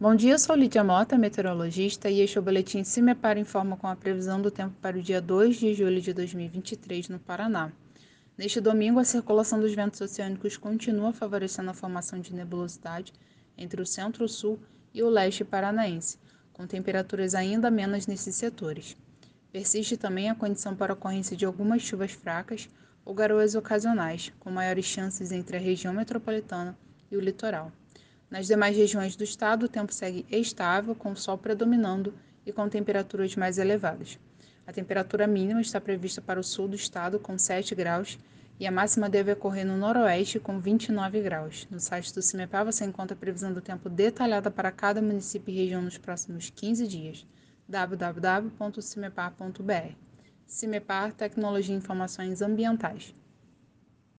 Bom dia, sou Lídia Mota, meteorologista, e este é o Boletim CIMEPAR informa com a previsão do tempo para o dia 2 de julho de 2023 no Paraná. Neste domingo, a circulação dos ventos oceânicos continua favorecendo a formação de nebulosidade entre o centro-sul e o leste paranaense, com temperaturas ainda menos nesses setores. Persiste também a condição para a ocorrência de algumas chuvas fracas ou garoas ocasionais, com maiores chances entre a região metropolitana e o litoral. Nas demais regiões do estado, o tempo segue estável, com o sol predominando e com temperaturas mais elevadas. A temperatura mínima está prevista para o sul do estado, com 7 graus, e a máxima deve ocorrer no noroeste, com 29 graus. No site do CIMEPAR você encontra a previsão do tempo detalhada para cada município e região nos próximos 15 dias. www.cimepar.br CIMEPAR Tecnologia e Informações Ambientais.